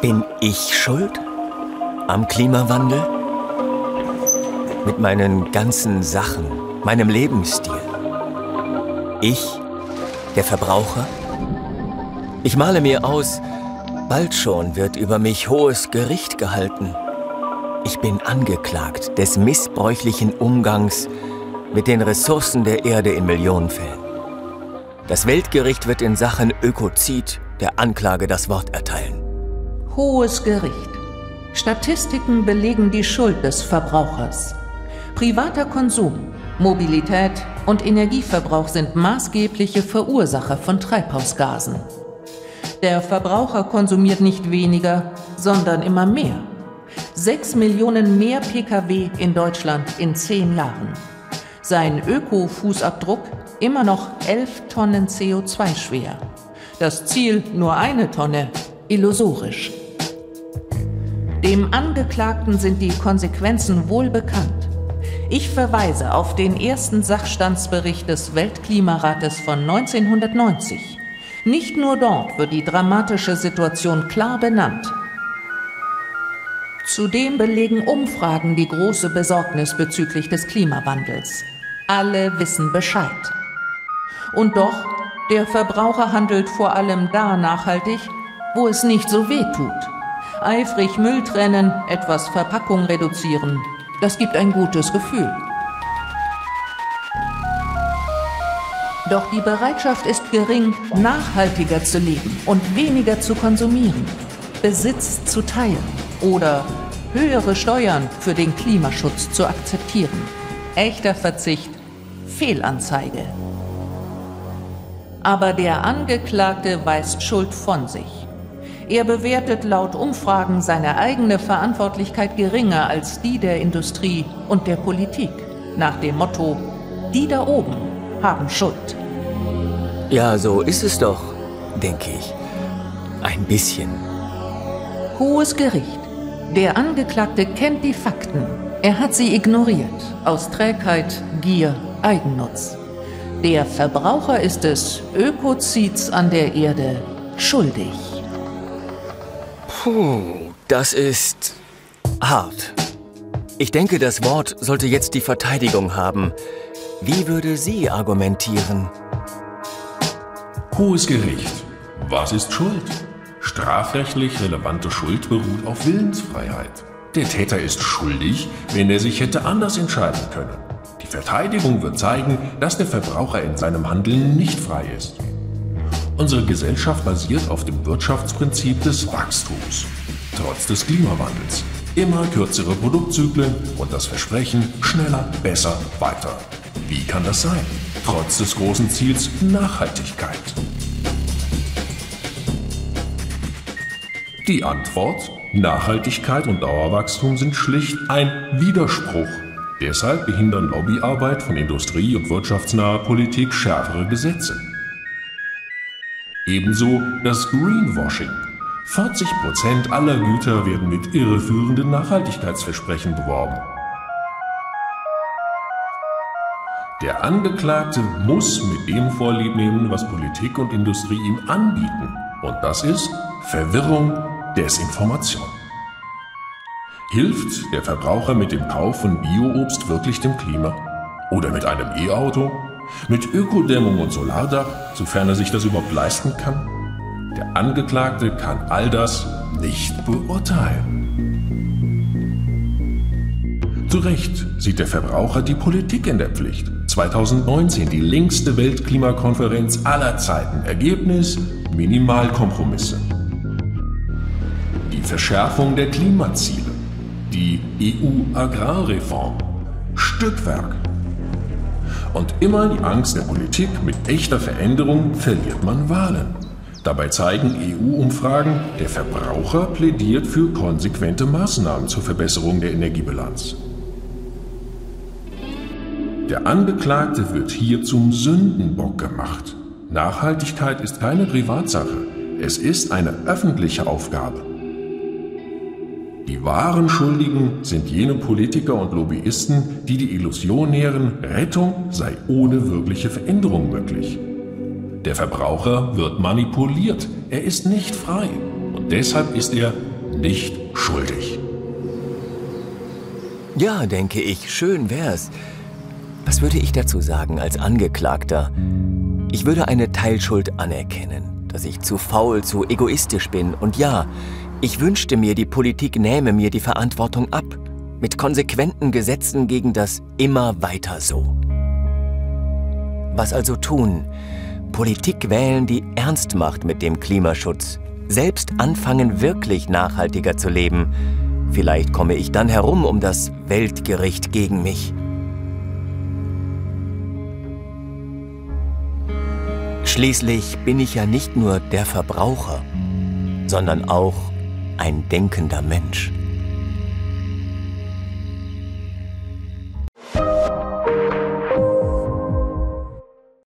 Bin ich schuld am Klimawandel? Mit meinen ganzen Sachen, meinem Lebensstil. Ich, der Verbraucher? Ich male mir aus, bald schon wird über mich hohes Gericht gehalten. Ich bin angeklagt des missbräuchlichen Umgangs mit den Ressourcen der Erde in Millionenfällen. Das Weltgericht wird in Sachen Ökozid der Anklage das Wort erteilen. Hohes Gericht. Statistiken belegen die Schuld des Verbrauchers. Privater Konsum, Mobilität und Energieverbrauch sind maßgebliche Verursacher von Treibhausgasen. Der Verbraucher konsumiert nicht weniger, sondern immer mehr. Sechs Millionen mehr Pkw in Deutschland in zehn Jahren. Sein Öko-Fußabdruck immer noch elf Tonnen CO2 schwer. Das Ziel nur eine Tonne, illusorisch. Dem Angeklagten sind die Konsequenzen wohl bekannt. Ich verweise auf den ersten Sachstandsbericht des Weltklimarates von 1990. Nicht nur dort wird die dramatische Situation klar benannt. Zudem belegen Umfragen die große Besorgnis bezüglich des Klimawandels. Alle wissen Bescheid. Und doch der Verbraucher handelt vor allem da nachhaltig, wo es nicht so weh tut. Eifrig Müll trennen, etwas Verpackung reduzieren. Das gibt ein gutes Gefühl. Doch die Bereitschaft ist gering, nachhaltiger zu leben und weniger zu konsumieren, Besitz zu teilen oder höhere Steuern für den Klimaschutz zu akzeptieren. Echter Verzicht, Fehlanzeige. Aber der Angeklagte weist Schuld von sich. Er bewertet laut Umfragen seine eigene Verantwortlichkeit geringer als die der Industrie und der Politik. Nach dem Motto, die da oben haben Schuld. Ja, so ist es doch, denke ich. Ein bisschen. Hohes Gericht. Der Angeklagte kennt die Fakten. Er hat sie ignoriert. Aus Trägheit, Gier, Eigennutz. Der Verbraucher ist es Ökozids an der Erde schuldig. Puh, das ist hart. Ich denke, das Wort sollte jetzt die Verteidigung haben. Wie würde sie argumentieren? Hohes Gericht. Was ist Schuld? Strafrechtlich relevante Schuld beruht auf Willensfreiheit. Der Täter ist schuldig, wenn er sich hätte anders entscheiden können. Verteidigung wird zeigen, dass der Verbraucher in seinem Handeln nicht frei ist. Unsere Gesellschaft basiert auf dem Wirtschaftsprinzip des Wachstums, trotz des Klimawandels. Immer kürzere Produktzyklen und das Versprechen schneller, besser, weiter. Wie kann das sein? Trotz des großen Ziels Nachhaltigkeit. Die Antwort? Nachhaltigkeit und Dauerwachstum sind schlicht ein Widerspruch Deshalb behindern Lobbyarbeit von Industrie- und wirtschaftsnaher Politik schärfere Gesetze. Ebenso das Greenwashing. 40 Prozent aller Güter werden mit irreführenden Nachhaltigkeitsversprechen beworben. Der Angeklagte muss mit dem Vorlieb nehmen, was Politik und Industrie ihm anbieten. Und das ist Verwirrung, Desinformation. Hilft der Verbraucher mit dem Kauf von Bioobst wirklich dem Klima? Oder mit einem E-Auto? Mit Ökodämmung und Solardach, sofern er sich das überhaupt leisten kann? Der Angeklagte kann all das nicht beurteilen. Zu Recht sieht der Verbraucher die Politik in der Pflicht. 2019 die längste Weltklimakonferenz aller Zeiten. Ergebnis Minimalkompromisse. Die Verschärfung der Klimaziele die EU-Agrarreform. Stückwerk. Und immer die Angst der Politik mit echter Veränderung verliert man Wahlen. Dabei zeigen EU-Umfragen, der Verbraucher plädiert für konsequente Maßnahmen zur Verbesserung der Energiebilanz. Der Angeklagte wird hier zum Sündenbock gemacht. Nachhaltigkeit ist keine Privatsache, es ist eine öffentliche Aufgabe. Die wahren Schuldigen sind jene Politiker und Lobbyisten, die die Illusion nähren, Rettung sei ohne wirkliche Veränderung möglich. Der Verbraucher wird manipuliert, er ist nicht frei und deshalb ist er nicht schuldig. Ja, denke ich, schön wär's. Was würde ich dazu sagen als Angeklagter? Ich würde eine Teilschuld anerkennen, dass ich zu faul, zu egoistisch bin. Und ja, ich wünschte mir, die Politik nähme mir die Verantwortung ab. Mit konsequenten Gesetzen gegen das immer weiter so. Was also tun? Politik wählen, die ernst macht mit dem Klimaschutz. Selbst anfangen, wirklich nachhaltiger zu leben. Vielleicht komme ich dann herum um das Weltgericht gegen mich. Schließlich bin ich ja nicht nur der Verbraucher, sondern auch ein denkender Mensch.